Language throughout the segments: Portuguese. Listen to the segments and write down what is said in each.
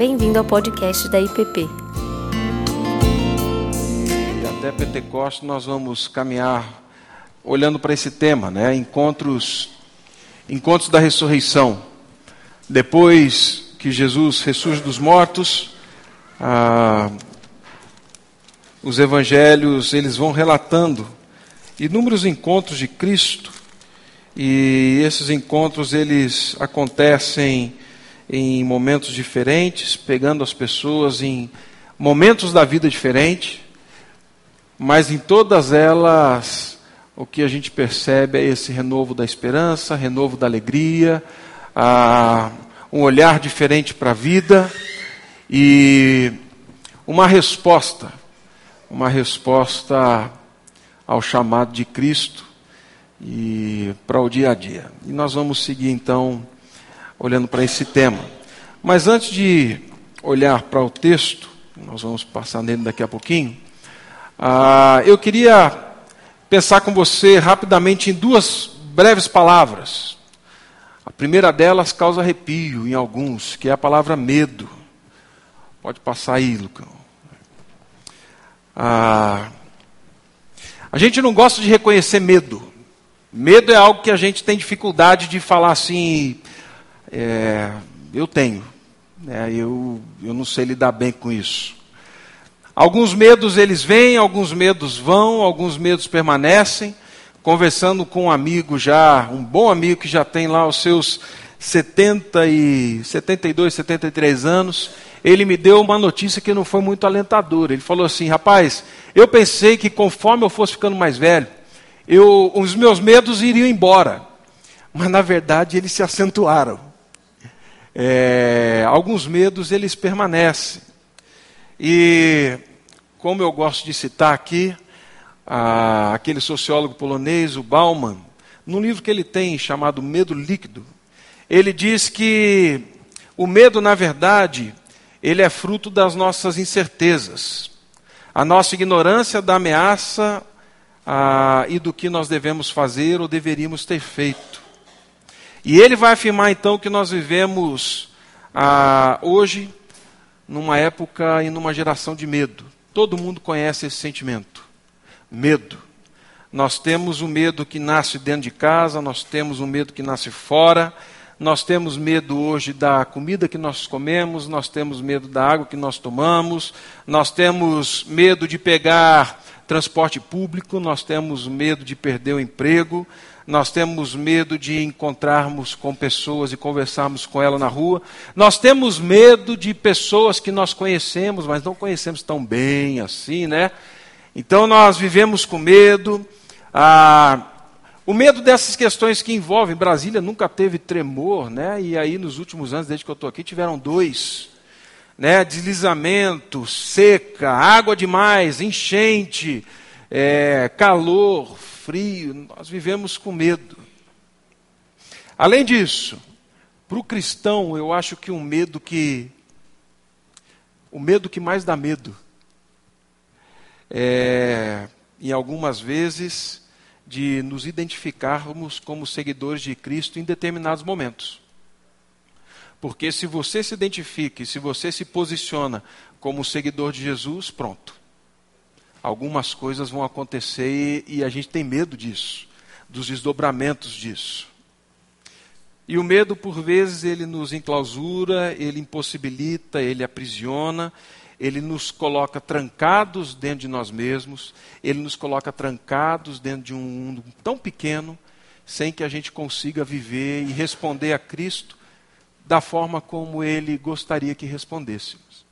Bem-vindo ao podcast da IPP. E até Pentecostes nós vamos caminhar olhando para esse tema, né? Encontros, encontros da ressurreição. Depois que Jesus ressurge dos mortos, ah, os evangelhos eles vão relatando inúmeros encontros de Cristo e esses encontros eles acontecem em momentos diferentes, pegando as pessoas em momentos da vida diferentes, mas em todas elas o que a gente percebe é esse renovo da esperança, renovo da alegria, um olhar diferente para a vida e uma resposta, uma resposta ao chamado de Cristo e para o dia a dia. E nós vamos seguir então olhando para esse tema. Mas antes de olhar para o texto, nós vamos passar nele daqui a pouquinho, ah, eu queria pensar com você rapidamente em duas breves palavras. A primeira delas causa arrepio em alguns, que é a palavra medo. Pode passar aí, Lucão. Ah, a gente não gosta de reconhecer medo. Medo é algo que a gente tem dificuldade de falar assim, é, eu tenho. Né, eu, eu não sei lidar bem com isso. Alguns medos eles vêm, alguns medos vão, alguns medos permanecem. Conversando com um amigo já, um bom amigo que já tem lá os seus 70 e 72, 73 anos, ele me deu uma notícia que não foi muito alentadora. Ele falou assim: "Rapaz, eu pensei que conforme eu fosse ficando mais velho, eu, os meus medos iriam embora, mas na verdade eles se acentuaram é, alguns medos eles permanecem. E como eu gosto de citar aqui, a, aquele sociólogo polonês, o Bauman, num livro que ele tem chamado Medo Líquido, ele diz que o medo, na verdade, ele é fruto das nossas incertezas, a nossa ignorância da ameaça e do que nós devemos fazer ou deveríamos ter feito. E ele vai afirmar então que nós vivemos ah, hoje numa época e numa geração de medo. Todo mundo conhece esse sentimento. Medo. Nós temos o medo que nasce dentro de casa, nós temos o medo que nasce fora, nós temos medo hoje da comida que nós comemos, nós temos medo da água que nós tomamos, nós temos medo de pegar transporte público, nós temos medo de perder o emprego, nós temos medo de encontrarmos com pessoas e conversarmos com elas na rua, nós temos medo de pessoas que nós conhecemos, mas não conhecemos tão bem assim, né? Então nós vivemos com medo. Ah, o medo dessas questões que envolvem, Brasília nunca teve tremor, né? E aí nos últimos anos, desde que eu estou aqui, tiveram dois. Né, deslizamento, seca, água demais, enchente, é, calor, frio, nós vivemos com medo. Além disso, para o cristão, eu acho que um medo que. O medo que mais dá medo é, em algumas vezes, de nos identificarmos como seguidores de Cristo em determinados momentos. Porque se você se identifica, se você se posiciona como seguidor de Jesus, pronto algumas coisas vão acontecer e, e a gente tem medo disso, dos desdobramentos disso. E o medo, por vezes, ele nos enclausura, ele impossibilita, ele aprisiona, ele nos coloca trancados dentro de nós mesmos, ele nos coloca trancados dentro de um mundo tão pequeno, sem que a gente consiga viver e responder a Cristo da forma como ele gostaria que respondêssemos.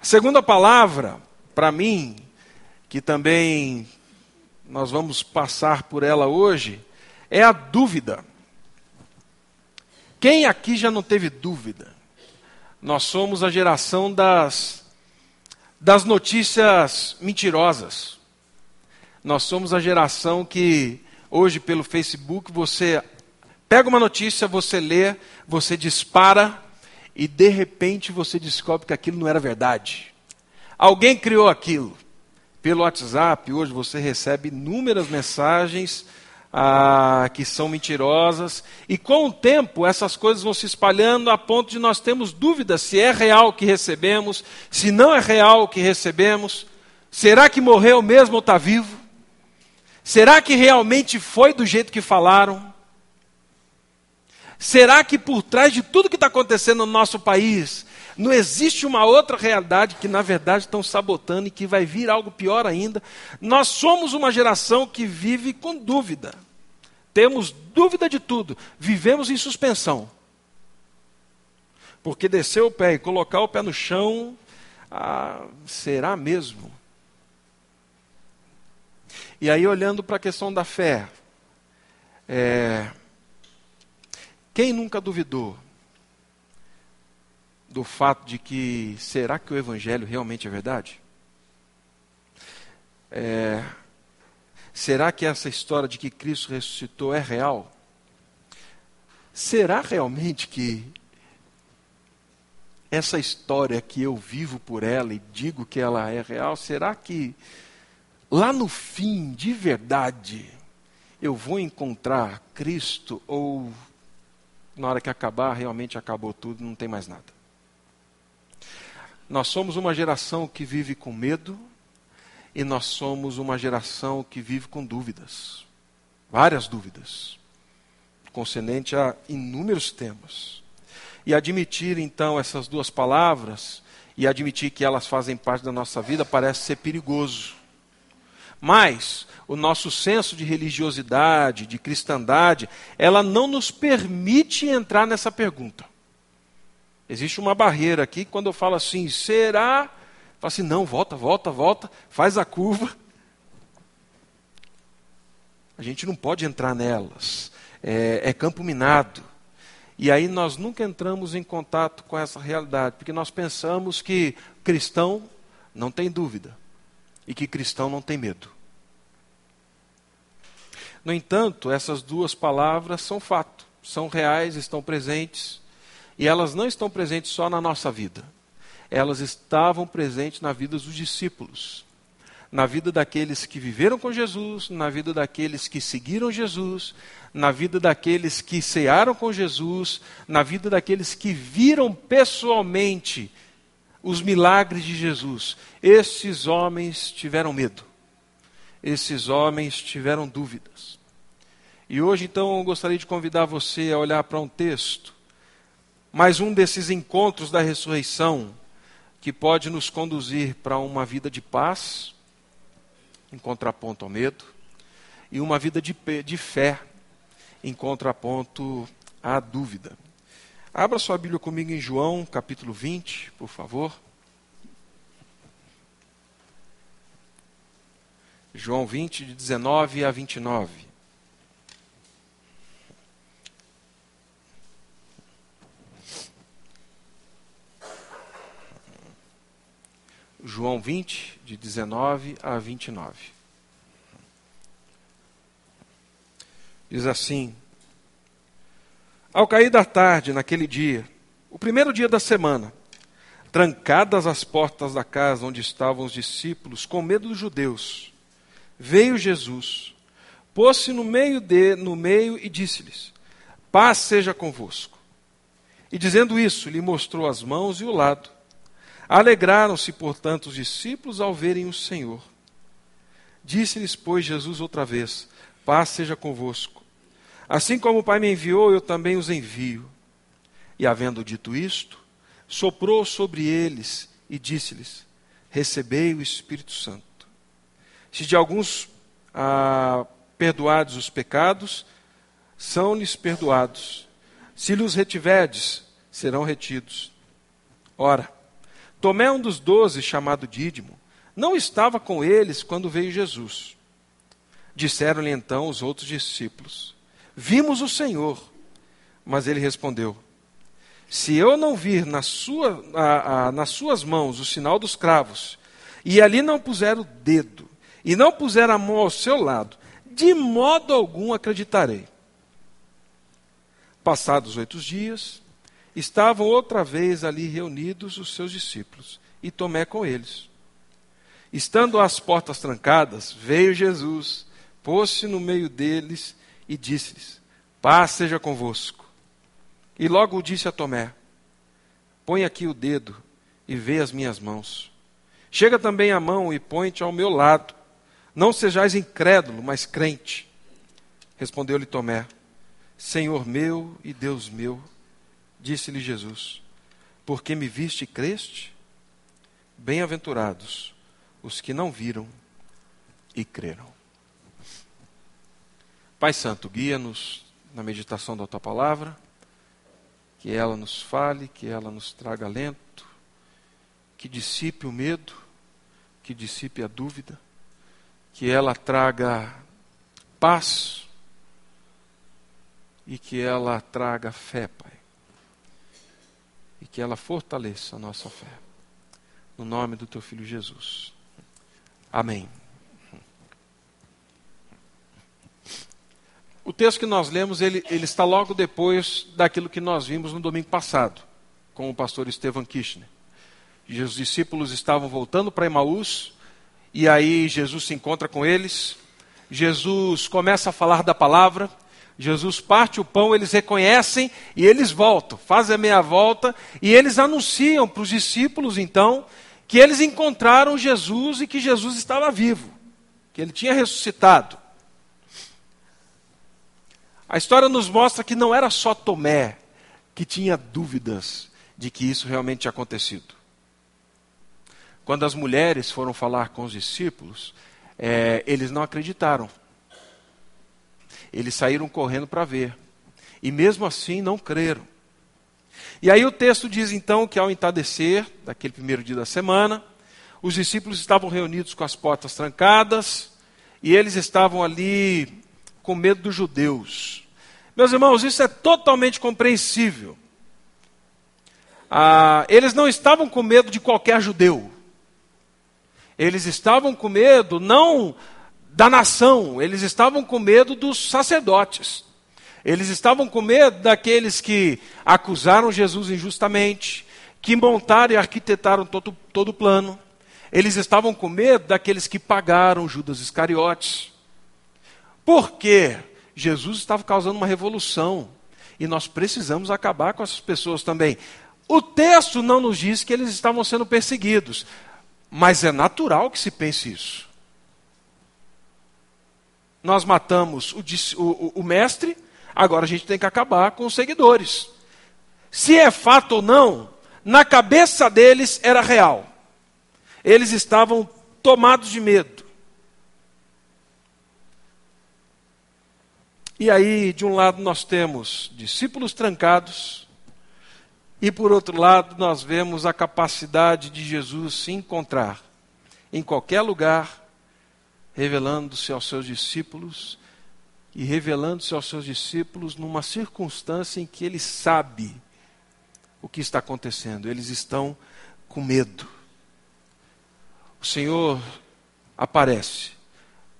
A segunda palavra para mim, que também nós vamos passar por ela hoje, é a dúvida. Quem aqui já não teve dúvida? Nós somos a geração das, das notícias mentirosas. Nós somos a geração que, hoje, pelo Facebook, você pega uma notícia, você lê, você dispara, e de repente você descobre que aquilo não era verdade. Alguém criou aquilo. Pelo WhatsApp, hoje você recebe inúmeras mensagens ah, que são mentirosas. E com o tempo, essas coisas vão se espalhando a ponto de nós termos dúvidas se é real o que recebemos, se não é real o que recebemos. Será que morreu mesmo ou está vivo? Será que realmente foi do jeito que falaram? Será que por trás de tudo que está acontecendo no nosso país, não existe uma outra realidade que, na verdade, estão sabotando e que vai vir algo pior ainda? Nós somos uma geração que vive com dúvida. Temos dúvida de tudo. Vivemos em suspensão. Porque descer o pé e colocar o pé no chão, ah, será mesmo? E aí, olhando para a questão da fé, é, quem nunca duvidou do fato de que será que o Evangelho realmente é verdade? É, será que essa história de que Cristo ressuscitou é real? Será realmente que essa história que eu vivo por ela e digo que ela é real, será que lá no fim, de verdade, eu vou encontrar Cristo ou na hora que acabar, realmente acabou tudo, não tem mais nada. Nós somos uma geração que vive com medo e nós somos uma geração que vive com dúvidas. Várias dúvidas, concernente a inúmeros temas. E admitir então essas duas palavras e admitir que elas fazem parte da nossa vida parece ser perigoso. Mas o nosso senso de religiosidade, de cristandade, ela não nos permite entrar nessa pergunta. Existe uma barreira aqui quando eu falo assim, será? Fala assim, não, volta, volta, volta, faz a curva. A gente não pode entrar nelas. É, é campo minado. E aí nós nunca entramos em contato com essa realidade, porque nós pensamos que cristão não tem dúvida e que cristão não tem medo. No entanto, essas duas palavras são fato, são reais, estão presentes, e elas não estão presentes só na nossa vida. Elas estavam presentes na vida dos discípulos, na vida daqueles que viveram com Jesus, na vida daqueles que seguiram Jesus, na vida daqueles que cearam com Jesus, na vida daqueles que viram pessoalmente os milagres de Jesus. Esses homens tiveram medo esses homens tiveram dúvidas. E hoje, então, eu gostaria de convidar você a olhar para um texto, mais um desses encontros da ressurreição, que pode nos conduzir para uma vida de paz, em contraponto ao medo, e uma vida de, de fé, em contraponto à dúvida. Abra sua Bíblia comigo em João, capítulo 20, por favor. João 20, de 19 a 29. João 20, de 19 a 29. Diz assim: Ao cair da tarde, naquele dia, o primeiro dia da semana, trancadas as portas da casa onde estavam os discípulos, com medo dos judeus, veio Jesus, pôs-se no meio de, no meio e disse-lhes: Paz seja convosco. E dizendo isso, lhe mostrou as mãos e o lado. Alegraram-se, portanto, os discípulos ao verem o Senhor. Disse-lhes, pois, Jesus outra vez: Paz seja convosco. Assim como o Pai me enviou, eu também os envio. E havendo dito isto, soprou sobre eles e disse-lhes: Recebei o Espírito Santo. Se de alguns ah, perdoados os pecados, são-lhes perdoados. Se lhes retiverdes, serão retidos. Ora, Tomé, um dos doze, chamado Dídimo, não estava com eles quando veio Jesus. Disseram-lhe então os outros discípulos: Vimos o Senhor. Mas ele respondeu: Se eu não vir na sua, a, a, nas suas mãos o sinal dos cravos, e ali não puser o dedo, e não puser a mão ao seu lado, de modo algum acreditarei. Passados oito dias, estavam outra vez ali reunidos os seus discípulos, e Tomé com eles. Estando as portas trancadas, veio Jesus, pôs-se no meio deles e disse-lhes: Paz seja convosco. E logo disse a Tomé: Põe aqui o dedo e vê as minhas mãos. Chega também a mão e põe-te ao meu lado. Não sejais incrédulo, mas crente. Respondeu-lhe Tomé: Senhor meu e Deus meu. Disse-lhe Jesus: Porque me viste e creste? Bem-aventurados os que não viram e creram. Pai Santo, guia-nos na meditação da tua palavra, que ela nos fale, que ela nos traga alento, que dissipe o medo, que dissipe a dúvida, que ela traga paz e que ela traga fé, Pai. E que ela fortaleça a nossa fé. No nome do teu filho Jesus. Amém. Texto que nós lemos, ele, ele está logo depois daquilo que nós vimos no domingo passado, com o pastor Estevan Kirchner. Os discípulos estavam voltando para Emaús, e aí Jesus se encontra com eles. Jesus começa a falar da palavra. Jesus parte o pão, eles reconhecem e eles voltam, fazem a meia volta e eles anunciam para os discípulos, então, que eles encontraram Jesus e que Jesus estava vivo, que ele tinha ressuscitado. A história nos mostra que não era só Tomé que tinha dúvidas de que isso realmente tinha acontecido. Quando as mulheres foram falar com os discípulos, é, eles não acreditaram. Eles saíram correndo para ver. E mesmo assim não creram. E aí o texto diz então que ao entardecer, daquele primeiro dia da semana, os discípulos estavam reunidos com as portas trancadas e eles estavam ali com medo dos judeus. Meus irmãos, isso é totalmente compreensível. Ah, eles não estavam com medo de qualquer judeu. Eles estavam com medo não da nação, eles estavam com medo dos sacerdotes. Eles estavam com medo daqueles que acusaram Jesus injustamente, que montaram e arquitetaram todo, todo o plano. Eles estavam com medo daqueles que pagaram Judas Iscariotes. Por quê? Jesus estava causando uma revolução. E nós precisamos acabar com essas pessoas também. O texto não nos diz que eles estavam sendo perseguidos, mas é natural que se pense isso. Nós matamos o, o, o mestre, agora a gente tem que acabar com os seguidores. Se é fato ou não, na cabeça deles era real. Eles estavam tomados de medo. E aí, de um lado, nós temos discípulos trancados, e por outro lado, nós vemos a capacidade de Jesus se encontrar em qualquer lugar, revelando-se aos seus discípulos e revelando-se aos seus discípulos numa circunstância em que ele sabe o que está acontecendo, eles estão com medo. O Senhor aparece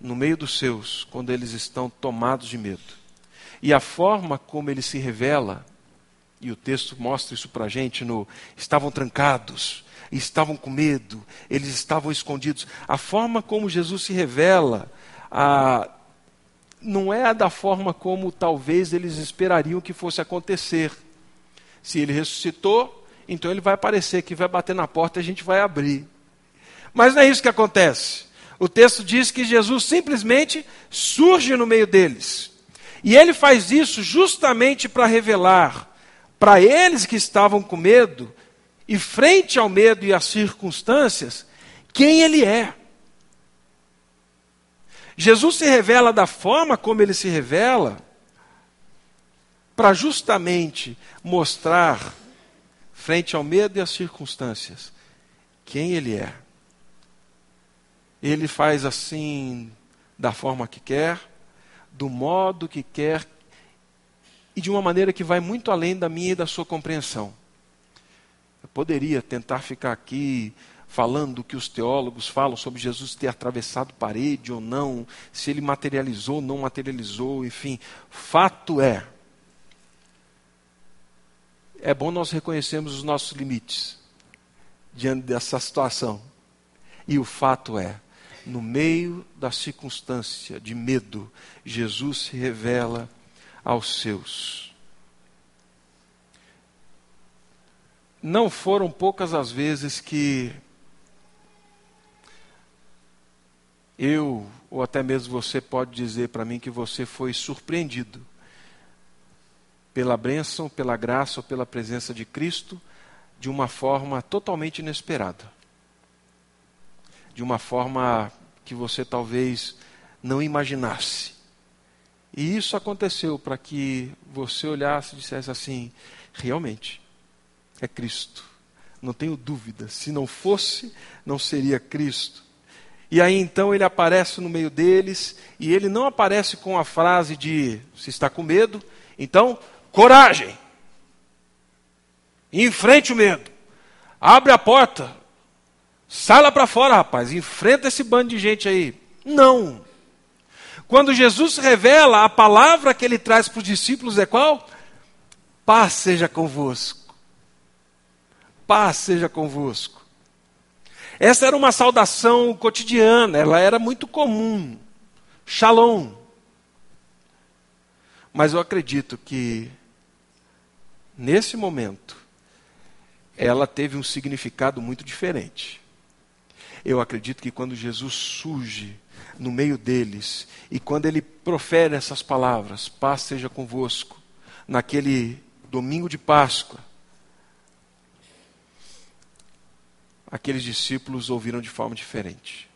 no meio dos seus quando eles estão tomados de medo. E a forma como ele se revela, e o texto mostra isso para a gente, no, estavam trancados, estavam com medo, eles estavam escondidos. A forma como Jesus se revela, a, não é a da forma como talvez eles esperariam que fosse acontecer. Se ele ressuscitou, então ele vai aparecer, que vai bater na porta e a gente vai abrir. Mas não é isso que acontece o texto diz que Jesus simplesmente surge no meio deles. E ele faz isso justamente para revelar para eles que estavam com medo, e frente ao medo e às circunstâncias, quem ele é. Jesus se revela da forma como ele se revela, para justamente mostrar, frente ao medo e às circunstâncias, quem ele é. Ele faz assim da forma que quer, do modo que quer e de uma maneira que vai muito além da minha e da sua compreensão. Eu poderia tentar ficar aqui falando o que os teólogos falam sobre Jesus ter atravessado parede ou não, se ele materializou ou não materializou, enfim. Fato é, é bom nós reconhecermos os nossos limites diante dessa situação. E o fato é, No meio da circunstância de medo, Jesus se revela aos seus. Não foram poucas as vezes que eu, ou até mesmo você, pode dizer para mim que você foi surpreendido pela bênção, pela graça ou pela presença de Cristo de uma forma totalmente inesperada. De uma forma que você talvez não imaginasse. E isso aconteceu para que você olhasse e dissesse assim: realmente, é Cristo. Não tenho dúvida. Se não fosse, não seria Cristo. E aí então ele aparece no meio deles, e ele não aparece com a frase de se está com medo, então, coragem. Enfrente o medo. Abre a porta. Sai lá para fora, rapaz. Enfrenta esse bando de gente aí. Não. Quando Jesus revela, a palavra que ele traz para os discípulos é qual? Paz seja convosco. Paz seja convosco. Essa era uma saudação cotidiana, ela era muito comum. Shalom. Mas eu acredito que, nesse momento, ela teve um significado muito diferente. Eu acredito que quando Jesus surge no meio deles e quando ele profere essas palavras, paz seja convosco, naquele domingo de Páscoa, aqueles discípulos ouviram de forma diferente.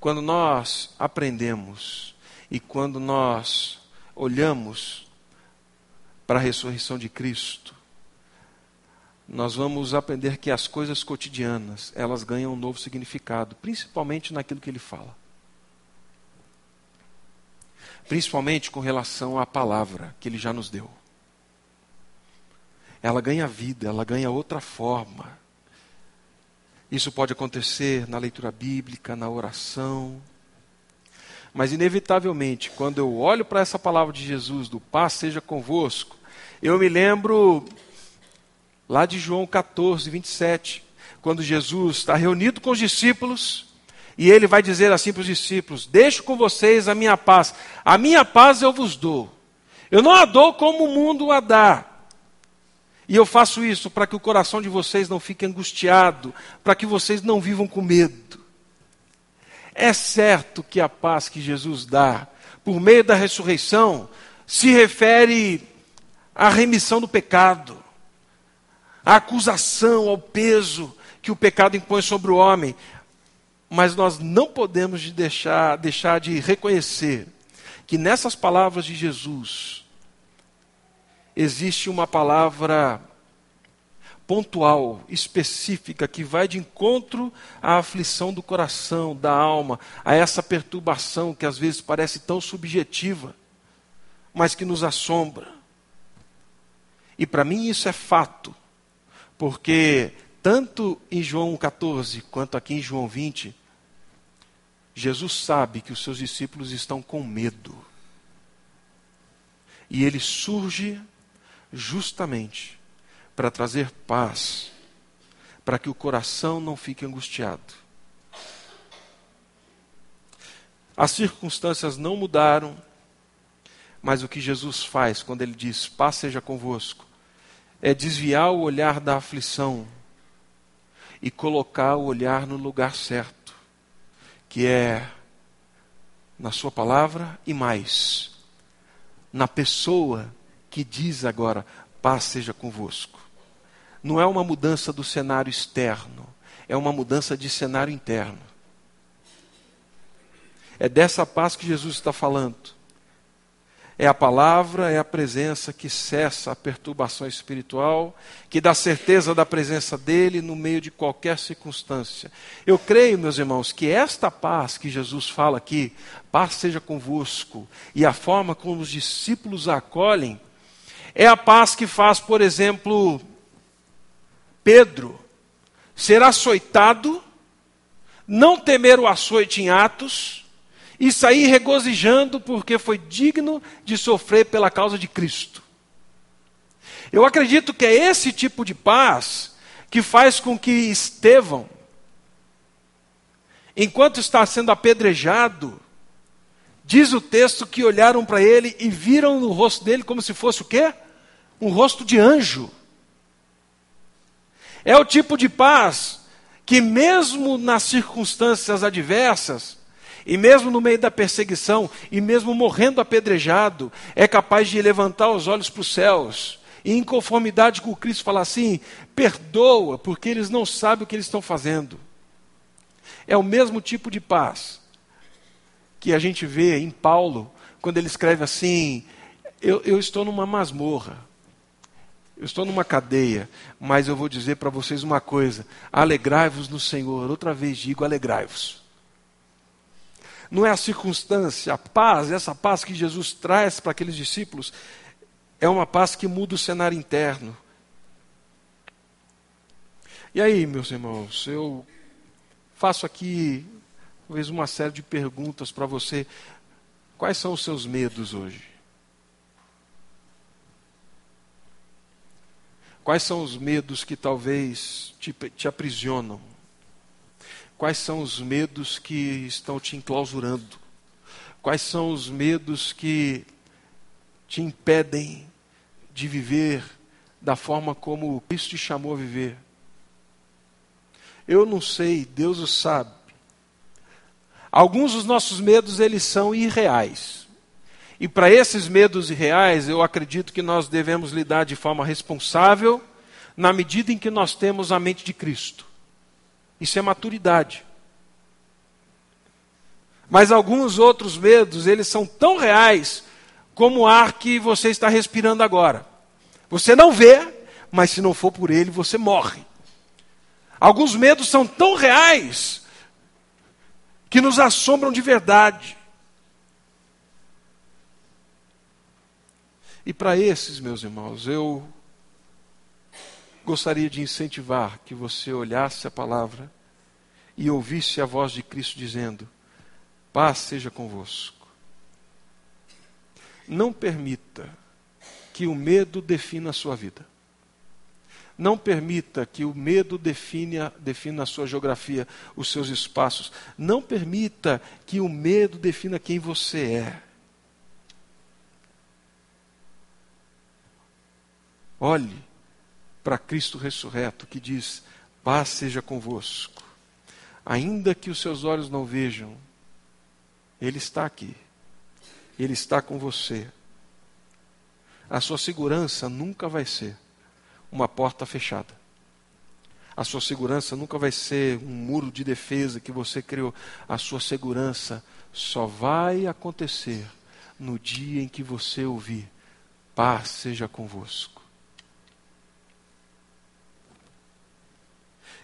Quando nós aprendemos e quando nós olhamos para a ressurreição de Cristo, nós vamos aprender que as coisas cotidianas, elas ganham um novo significado, principalmente naquilo que ele fala. Principalmente com relação à palavra que ele já nos deu. Ela ganha vida, ela ganha outra forma. Isso pode acontecer na leitura bíblica, na oração. Mas, inevitavelmente, quando eu olho para essa palavra de Jesus, do paz seja convosco, eu me lembro lá de João 14, 27, quando Jesus está reunido com os discípulos, e ele vai dizer assim para os discípulos: Deixo com vocês a minha paz, a minha paz eu vos dou. Eu não a dou como o mundo a dá. E eu faço isso para que o coração de vocês não fique angustiado, para que vocês não vivam com medo. É certo que a paz que Jesus dá, por meio da ressurreição, se refere à remissão do pecado, a acusação, ao peso que o pecado impõe sobre o homem. Mas nós não podemos deixar, deixar de reconhecer que nessas palavras de Jesus existe uma palavra pontual, específica, que vai de encontro à aflição do coração, da alma, a essa perturbação que às vezes parece tão subjetiva, mas que nos assombra. E para mim isso é fato. Porque tanto em João 14 quanto aqui em João 20, Jesus sabe que os seus discípulos estão com medo. E ele surge justamente para trazer paz, para que o coração não fique angustiado. As circunstâncias não mudaram, mas o que Jesus faz quando ele diz: Paz seja convosco, é desviar o olhar da aflição e colocar o olhar no lugar certo, que é na Sua palavra e mais, na pessoa que diz agora: paz seja convosco. Não é uma mudança do cenário externo, é uma mudança de cenário interno. É dessa paz que Jesus está falando. É a palavra, é a presença que cessa a perturbação espiritual, que dá certeza da presença dele no meio de qualquer circunstância. Eu creio, meus irmãos, que esta paz que Jesus fala aqui, paz seja convosco, e a forma como os discípulos a acolhem, é a paz que faz, por exemplo, Pedro ser açoitado, não temer o açoite em Atos, e sair regozijando porque foi digno de sofrer pela causa de Cristo. Eu acredito que é esse tipo de paz que faz com que Estevão enquanto está sendo apedrejado, diz o texto que olharam para ele e viram no rosto dele como se fosse o quê? Um rosto de anjo. É o tipo de paz que, mesmo nas circunstâncias adversas, e mesmo no meio da perseguição, e mesmo morrendo apedrejado, é capaz de levantar os olhos para os céus e, em conformidade com Cristo, falar assim: perdoa, porque eles não sabem o que eles estão fazendo. É o mesmo tipo de paz que a gente vê em Paulo, quando ele escreve assim: eu, eu estou numa masmorra, eu estou numa cadeia, mas eu vou dizer para vocês uma coisa: alegrai-vos no Senhor. Outra vez digo: alegrai-vos. Não é a circunstância, a paz, essa paz que Jesus traz para aqueles discípulos, é uma paz que muda o cenário interno. E aí, meus irmãos, eu faço aqui talvez uma série de perguntas para você. Quais são os seus medos hoje? Quais são os medos que talvez te, te aprisionam? Quais são os medos que estão te enclausurando? Quais são os medos que te impedem de viver da forma como Cristo te chamou a viver? Eu não sei, Deus o sabe. Alguns dos nossos medos eles são irreais. E para esses medos irreais, eu acredito que nós devemos lidar de forma responsável, na medida em que nós temos a mente de Cristo. Isso é maturidade. Mas alguns outros medos, eles são tão reais como o ar que você está respirando agora. Você não vê, mas se não for por ele, você morre. Alguns medos são tão reais que nos assombram de verdade. E para esses, meus irmãos, eu gostaria de incentivar que você olhasse a palavra e ouvisse a voz de Cristo dizendo: Paz seja convosco. Não permita que o medo defina a sua vida. Não permita que o medo defina, defina a sua geografia, os seus espaços. Não permita que o medo defina quem você é. Olhe para Cristo ressurreto que diz: paz seja convosco. Ainda que os seus olhos não vejam, Ele está aqui. Ele está com você. A sua segurança nunca vai ser uma porta fechada. A sua segurança nunca vai ser um muro de defesa que você criou. A sua segurança só vai acontecer no dia em que você ouvir: paz seja convosco.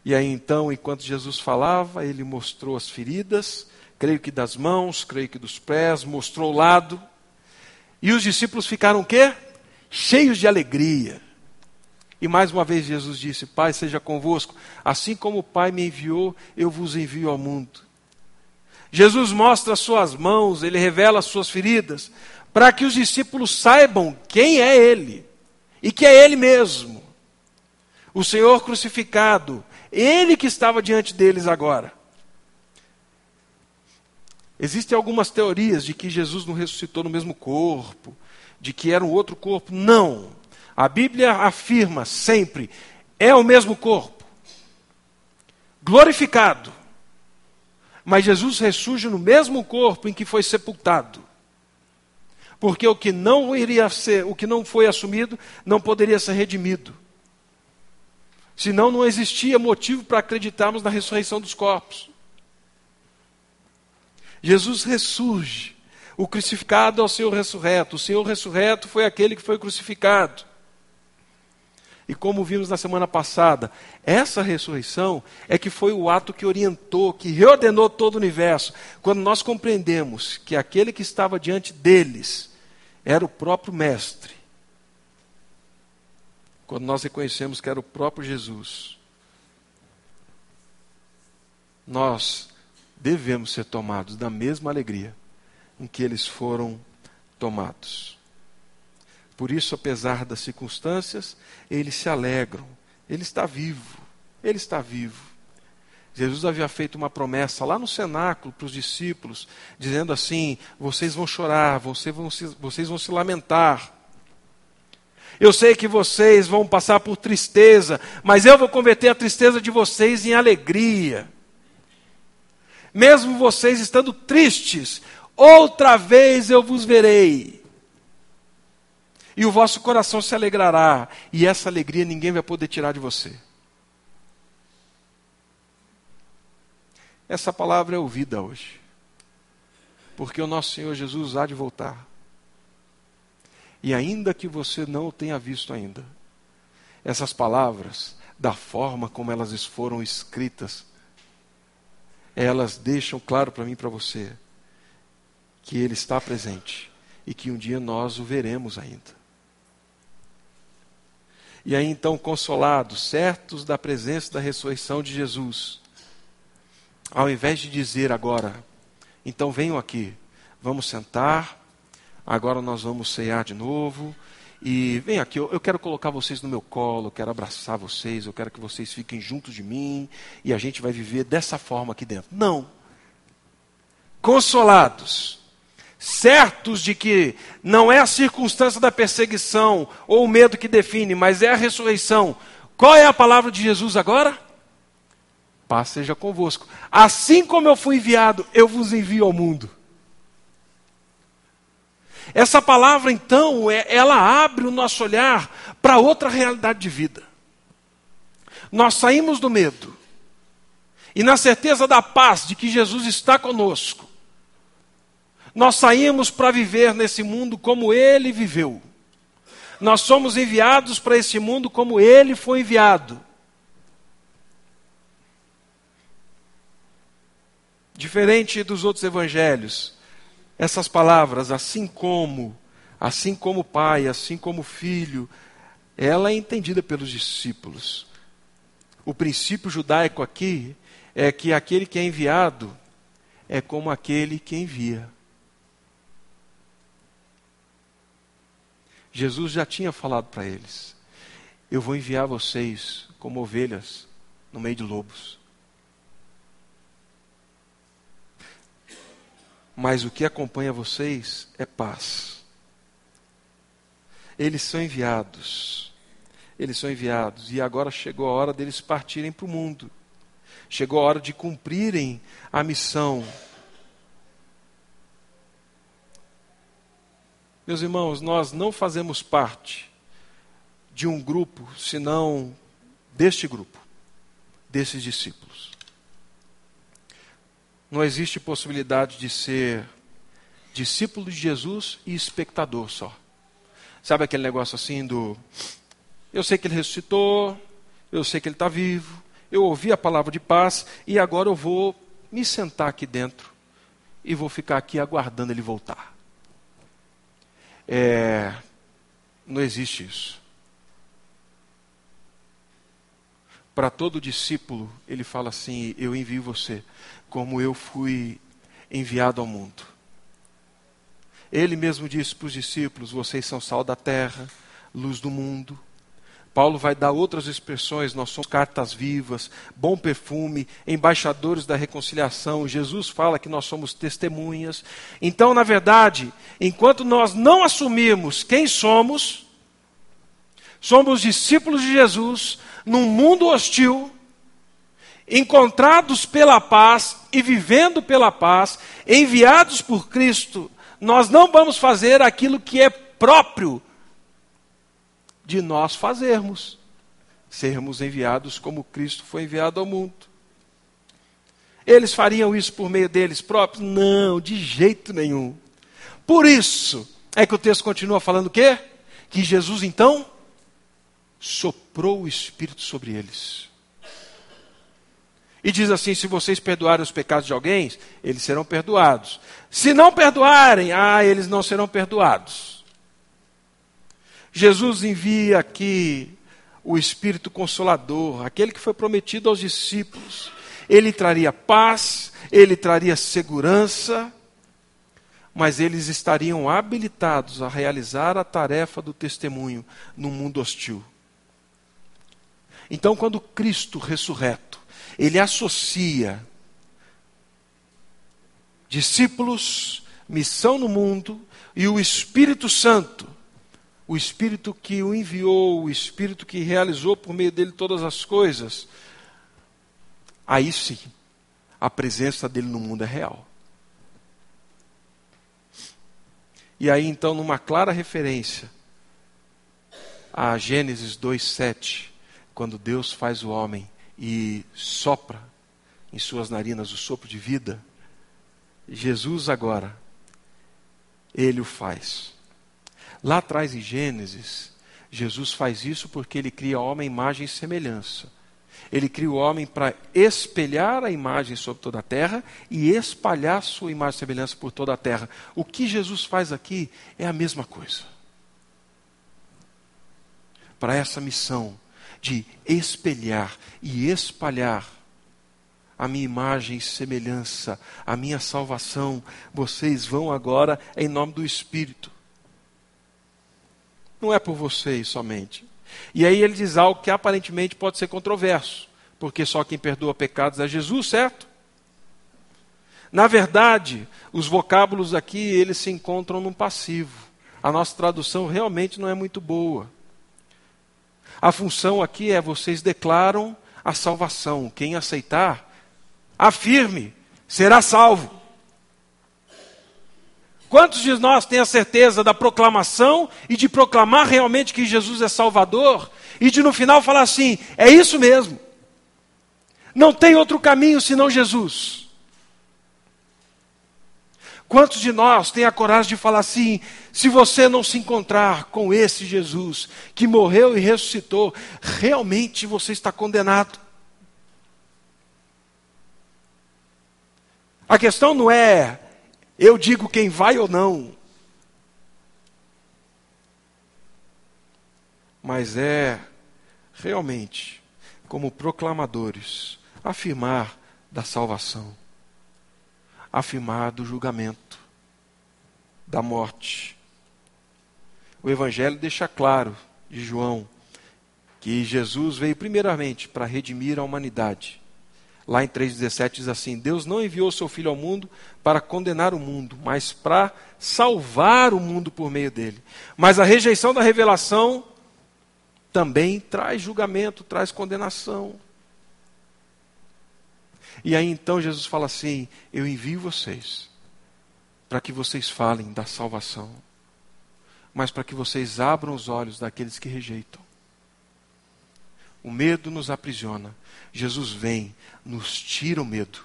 E aí então, enquanto Jesus falava, ele mostrou as feridas, creio que das mãos, creio que dos pés, mostrou o lado. E os discípulos ficaram quê? Cheios de alegria. E mais uma vez Jesus disse: Pai, seja convosco, assim como o Pai me enviou, eu vos envio ao mundo. Jesus mostra as suas mãos, ele revela as suas feridas, para que os discípulos saibam quem é Ele e que é Ele mesmo, o Senhor crucificado, Ele que estava diante deles agora. Existem algumas teorias de que Jesus não ressuscitou no mesmo corpo, de que era um outro corpo. Não. A Bíblia afirma sempre: é o mesmo corpo, glorificado. Mas Jesus ressurge no mesmo corpo em que foi sepultado. Porque o que não iria ser, o que não foi assumido, não poderia ser redimido. Senão não existia motivo para acreditarmos na ressurreição dos corpos. Jesus ressurge. O crucificado é o Senhor ressurreto. O Senhor ressurreto foi aquele que foi crucificado. E como vimos na semana passada, essa ressurreição é que foi o ato que orientou, que reordenou todo o universo. Quando nós compreendemos que aquele que estava diante deles era o próprio Mestre. Quando nós reconhecemos que era o próprio Jesus, nós devemos ser tomados da mesma alegria em que eles foram tomados. Por isso, apesar das circunstâncias, eles se alegram. Ele está vivo. Ele está vivo. Jesus havia feito uma promessa lá no cenáculo para os discípulos, dizendo assim: vocês vão chorar, vocês vão, se, vocês vão se lamentar. Eu sei que vocês vão passar por tristeza, mas eu vou converter a tristeza de vocês em alegria. Mesmo vocês estando tristes, outra vez eu vos verei. E o vosso coração se alegrará, e essa alegria ninguém vai poder tirar de você. Essa palavra é ouvida hoje. Porque o nosso Senhor Jesus há de voltar. E ainda que você não o tenha visto ainda, essas palavras, da forma como elas foram escritas, elas deixam claro para mim e para você que Ele está presente e que um dia nós o veremos ainda. E aí então, consolados, certos da presença da ressurreição de Jesus, ao invés de dizer agora, então venham aqui, vamos sentar, agora nós vamos cear de novo, e vem aqui, eu, eu quero colocar vocês no meu colo, eu quero abraçar vocês, eu quero que vocês fiquem juntos de mim, e a gente vai viver dessa forma aqui dentro. Não. Consolados, certos de que não é a circunstância da perseguição ou o medo que define, mas é a ressurreição. Qual é a palavra de Jesus agora? paz seja convosco. Assim como eu fui enviado, eu vos envio ao mundo. Essa palavra, então, é, ela abre o nosso olhar para outra realidade de vida. Nós saímos do medo e na certeza da paz de que Jesus está conosco. Nós saímos para viver nesse mundo como ele viveu. Nós somos enviados para esse mundo como ele foi enviado. Diferente dos outros evangelhos, essas palavras, assim como, assim como pai, assim como filho, ela é entendida pelos discípulos. O princípio judaico aqui é que aquele que é enviado é como aquele que envia. Jesus já tinha falado para eles: Eu vou enviar vocês como ovelhas no meio de lobos. Mas o que acompanha vocês é paz. Eles são enviados. Eles são enviados. E agora chegou a hora deles partirem para o mundo. Chegou a hora de cumprirem a missão. Meus irmãos, nós não fazemos parte de um grupo, senão deste grupo, desses discípulos não existe possibilidade de ser discípulo de Jesus e espectador só. Sabe aquele negócio assim do. Eu sei que ele ressuscitou, eu sei que ele está vivo, eu ouvi a palavra de paz e agora eu vou me sentar aqui dentro e vou ficar aqui aguardando ele voltar. É, não existe isso. Para todo discípulo, ele fala assim: Eu envio você como eu fui enviado ao mundo. Ele mesmo disse para os discípulos: Vocês são sal da terra, luz do mundo. Paulo vai dar outras expressões, nós somos cartas vivas, bom perfume, embaixadores da reconciliação. Jesus fala que nós somos testemunhas. Então, na verdade, enquanto nós não assumirmos quem somos, somos discípulos de Jesus num mundo hostil, encontrados pela paz e vivendo pela paz, enviados por Cristo, nós não vamos fazer aquilo que é próprio de nós fazermos, sermos enviados como Cristo foi enviado ao mundo. Eles fariam isso por meio deles próprios? Não, de jeito nenhum. Por isso é que o texto continua falando o quê? Que Jesus então soprou o Espírito sobre eles. E diz assim: se vocês perdoarem os pecados de alguém, eles serão perdoados. Se não perdoarem, ah, eles não serão perdoados. Jesus envia aqui o Espírito Consolador, aquele que foi prometido aos discípulos. Ele traria paz, ele traria segurança, mas eles estariam habilitados a realizar a tarefa do testemunho no mundo hostil. Então, quando Cristo ressurreto, ele associa discípulos, missão no mundo e o Espírito Santo, o Espírito que o enviou, o Espírito que realizou por meio dele todas as coisas, aí sim, a presença dele no mundo é real. E aí então, numa clara referência a Gênesis 2:7, quando Deus faz o homem e sopra em suas narinas o sopro de vida, Jesus agora ele o faz. Lá atrás em Gênesis, Jesus faz isso porque ele cria o homem imagem e semelhança. Ele cria o homem para espelhar a imagem sobre toda a terra e espalhar sua imagem e semelhança por toda a terra. O que Jesus faz aqui é a mesma coisa. Para essa missão de espelhar e espalhar a minha imagem e semelhança, a minha salvação, vocês vão agora em nome do Espírito. Não é por vocês somente. E aí ele diz algo que aparentemente pode ser controverso, porque só quem perdoa pecados é Jesus, certo? Na verdade, os vocábulos aqui, eles se encontram no passivo. A nossa tradução realmente não é muito boa. A função aqui é vocês declaram a salvação. Quem aceitar afirme, será salvo. Quantos de nós têm a certeza da proclamação e de proclamar realmente que Jesus é Salvador e de no final falar assim: é isso mesmo, não tem outro caminho senão Jesus? Quantos de nós têm a coragem de falar assim: se você não se encontrar com esse Jesus que morreu e ressuscitou, realmente você está condenado? A questão não é eu digo quem vai ou não, mas é realmente, como proclamadores, afirmar da salvação, afirmar do julgamento, da morte. O Evangelho deixa claro, de João, que Jesus veio primeiramente para redimir a humanidade Lá em 3,17 diz assim: Deus não enviou seu Filho ao mundo para condenar o mundo, mas para salvar o mundo por meio dele. Mas a rejeição da revelação também traz julgamento, traz condenação. E aí então Jesus fala assim: Eu envio vocês para que vocês falem da salvação, mas para que vocês abram os olhos daqueles que rejeitam. O medo nos aprisiona. Jesus vem, nos tira o medo,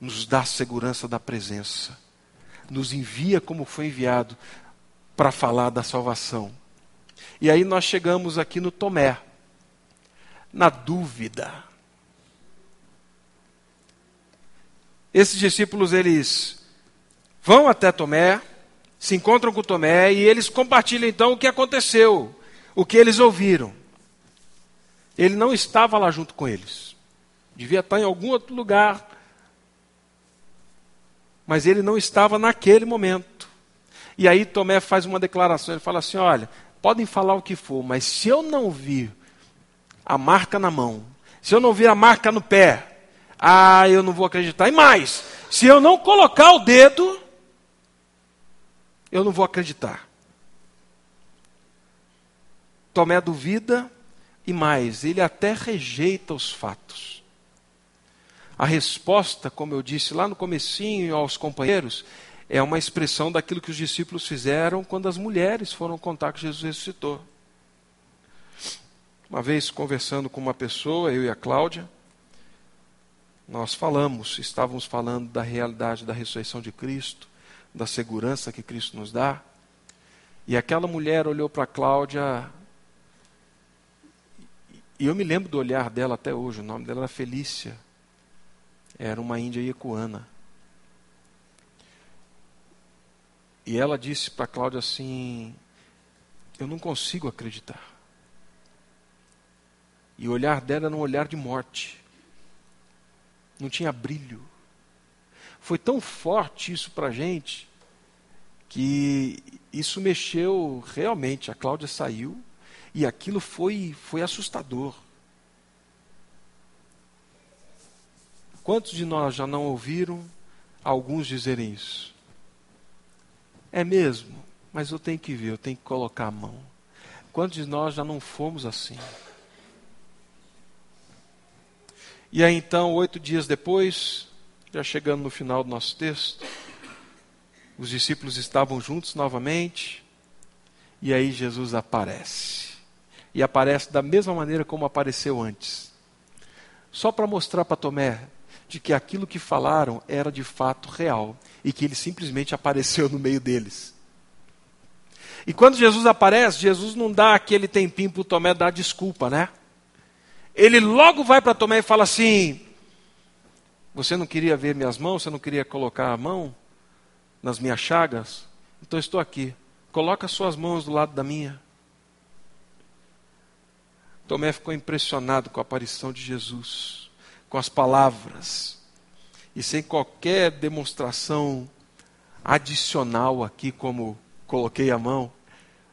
nos dá a segurança da presença, nos envia como foi enviado para falar da salvação. E aí nós chegamos aqui no Tomé, na dúvida. Esses discípulos, eles vão até Tomé, se encontram com Tomé e eles compartilham então o que aconteceu, o que eles ouviram. Ele não estava lá junto com eles. Devia estar em algum outro lugar. Mas ele não estava naquele momento. E aí Tomé faz uma declaração. Ele fala assim: Olha, podem falar o que for, mas se eu não vir a marca na mão, se eu não vir a marca no pé, ah, eu não vou acreditar. E mais, se eu não colocar o dedo, eu não vou acreditar. Tomé duvida, e mais, ele até rejeita os fatos. A resposta, como eu disse lá no comecinho aos companheiros, é uma expressão daquilo que os discípulos fizeram quando as mulheres foram contar que Jesus ressuscitou. Uma vez conversando com uma pessoa, eu e a Cláudia, nós falamos, estávamos falando da realidade da ressurreição de Cristo, da segurança que Cristo nos dá. E aquela mulher olhou para Cláudia e eu me lembro do olhar dela até hoje, o nome dela era Felícia. Era uma índia iecuana. E ela disse para Cláudia assim: Eu não consigo acreditar. E o olhar dela era um olhar de morte. Não tinha brilho. Foi tão forte isso para a gente que isso mexeu realmente. A Cláudia saiu e aquilo foi, foi assustador. Quantos de nós já não ouviram alguns dizerem isso? É mesmo, mas eu tenho que ver, eu tenho que colocar a mão. Quantos de nós já não fomos assim? E aí então, oito dias depois, já chegando no final do nosso texto, os discípulos estavam juntos novamente, e aí Jesus aparece. E aparece da mesma maneira como apareceu antes. Só para mostrar para Tomé de que aquilo que falaram era de fato real e que ele simplesmente apareceu no meio deles. E quando Jesus aparece, Jesus não dá aquele tempinho para Tomé dar desculpa, né? Ele logo vai para Tomé e fala assim: Você não queria ver minhas mãos? Você não queria colocar a mão nas minhas chagas? Então estou aqui. Coloca suas mãos do lado da minha. Tomé ficou impressionado com a aparição de Jesus, com as palavras, e sem qualquer demonstração adicional aqui, como coloquei a mão,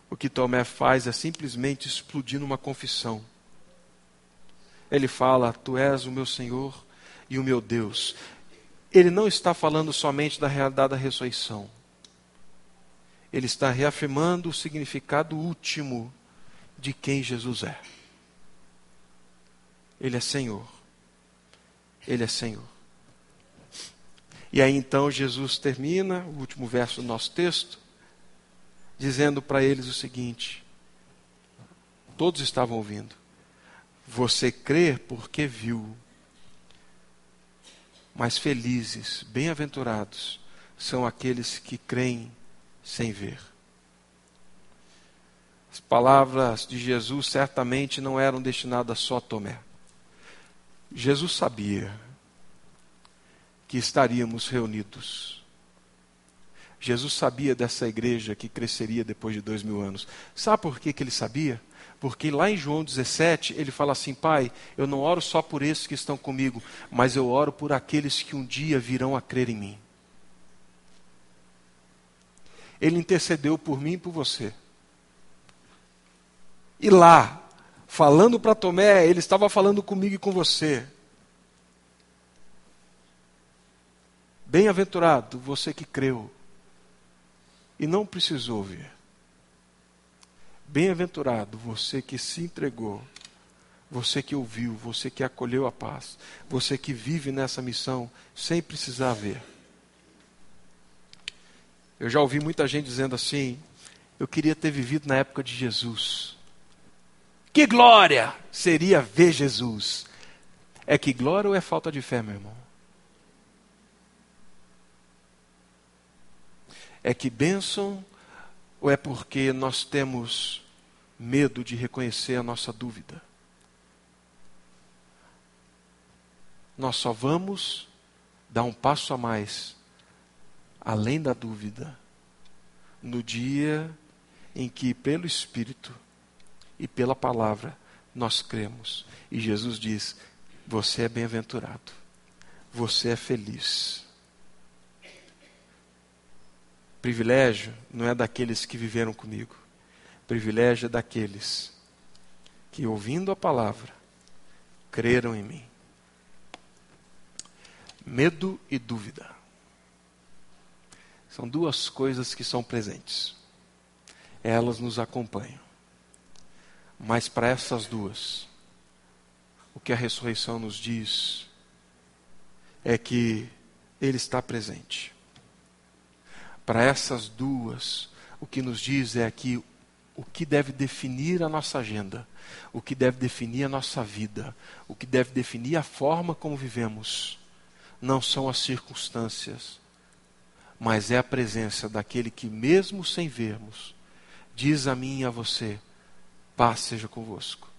o que Tomé faz é simplesmente explodir numa confissão. Ele fala: Tu és o meu Senhor e o meu Deus. Ele não está falando somente da realidade da ressurreição. Ele está reafirmando o significado último de quem Jesus é. Ele é Senhor. Ele é Senhor. E aí então Jesus termina, o último verso do nosso texto, dizendo para eles o seguinte: todos estavam ouvindo. Você crê porque viu. Mas felizes, bem-aventurados, são aqueles que creem sem ver. As palavras de Jesus certamente não eram destinadas só a Tomé. Jesus sabia que estaríamos reunidos Jesus sabia dessa igreja que cresceria depois de dois mil anos. Sabe por que, que ele sabia? Porque lá em João 17, ele fala assim: Pai, eu não oro só por esses que estão comigo, mas eu oro por aqueles que um dia virão a crer em mim. Ele intercedeu por mim e por você. E lá, falando para Tomé, ele estava falando comigo e com você. Bem-aventurado você que creu e não precisou ver. Bem-aventurado você que se entregou, você que ouviu, você que acolheu a paz, você que vive nessa missão sem precisar ver. Eu já ouvi muita gente dizendo assim: eu queria ter vivido na época de Jesus. Que glória seria ver Jesus! É que glória ou é falta de fé, meu irmão? É que bênção ou é porque nós temos medo de reconhecer a nossa dúvida? Nós só vamos dar um passo a mais, além da dúvida, no dia em que, pelo Espírito e pela palavra, nós cremos. E Jesus diz: Você é bem-aventurado, você é feliz. Privilégio não é daqueles que viveram comigo. Privilégio é daqueles que, ouvindo a palavra, creram em mim. Medo e dúvida. São duas coisas que são presentes. Elas nos acompanham. Mas para essas duas, o que a ressurreição nos diz é que Ele está presente. Para essas duas, o que nos diz é que o que deve definir a nossa agenda, o que deve definir a nossa vida, o que deve definir a forma como vivemos, não são as circunstâncias, mas é a presença daquele que, mesmo sem vermos, diz a mim e a você: paz seja convosco.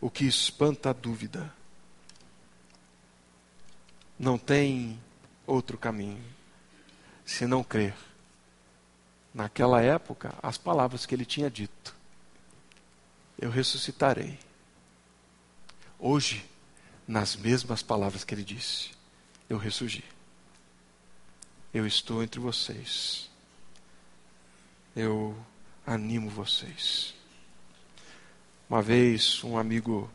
O que espanta a dúvida não tem outro caminho se não crer. Naquela época, as palavras que ele tinha dito: Eu ressuscitarei. Hoje, nas mesmas palavras que ele disse: Eu ressurgi. Eu estou entre vocês. Eu animo vocês. Uma vez, um amigo,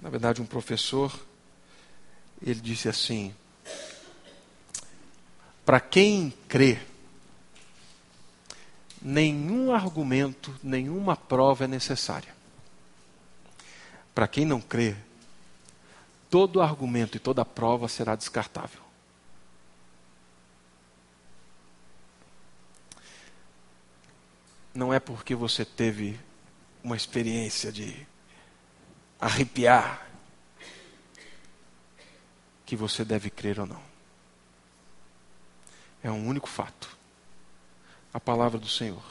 na verdade, um professor, ele disse assim: para quem crê, nenhum argumento, nenhuma prova é necessária. Para quem não crê, todo argumento e toda prova será descartável. Não é porque você teve uma experiência de arrepiar que você deve crer ou não. É um único fato. A palavra do Senhor.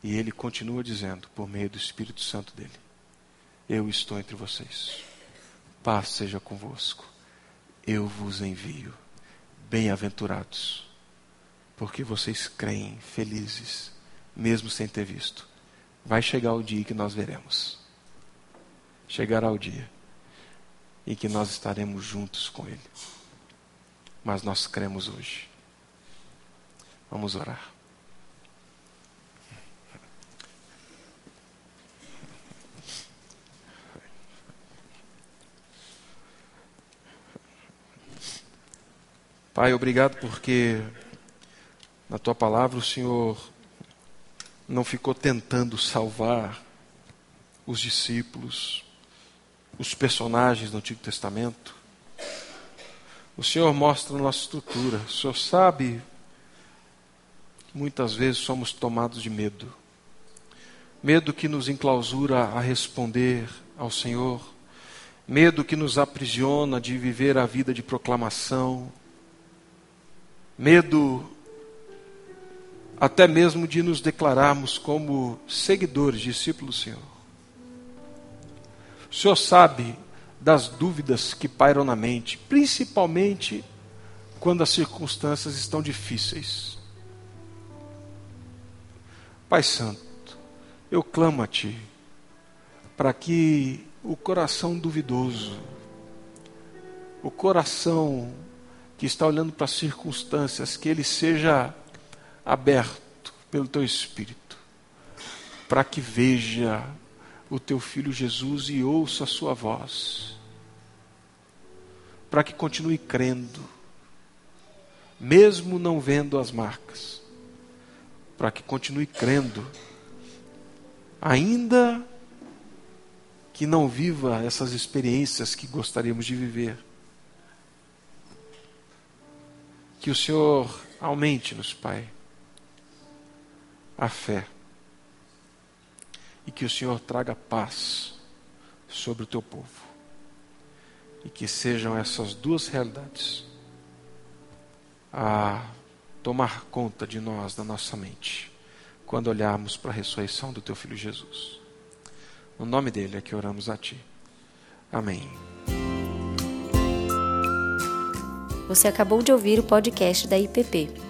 E ele continua dizendo, por meio do Espírito Santo dele: Eu estou entre vocês. Paz seja convosco. Eu vos envio. Bem-aventurados, porque vocês creem, felizes, mesmo sem ter visto. Vai chegar o dia que nós veremos. Chegará o dia em que nós estaremos juntos com Ele. Mas nós cremos hoje. Vamos orar. Pai, obrigado porque na tua palavra o Senhor não ficou tentando salvar os discípulos, os personagens do Antigo Testamento. O Senhor mostra a nossa estrutura. O Senhor sabe que muitas vezes somos tomados de medo. Medo que nos enclausura a responder ao Senhor. Medo que nos aprisiona de viver a vida de proclamação. Medo até mesmo de nos declararmos como seguidores, discípulos do Senhor. O Senhor sabe das dúvidas que pairam na mente, principalmente quando as circunstâncias estão difíceis. Pai Santo, eu clamo a Ti para que o coração duvidoso, o coração que está olhando para as circunstâncias, que ele seja aberto pelo teu Espírito, para que veja o teu filho Jesus e ouça a sua voz, para que continue crendo, mesmo não vendo as marcas, para que continue crendo, ainda que não viva essas experiências que gostaríamos de viver. Que o Senhor aumente-nos, Pai a fé. E que o Senhor traga paz sobre o teu povo. E que sejam essas duas realidades a tomar conta de nós, da nossa mente, quando olharmos para a ressurreição do teu filho Jesus. No nome dele é que oramos a ti. Amém. Você acabou de ouvir o podcast da IPP.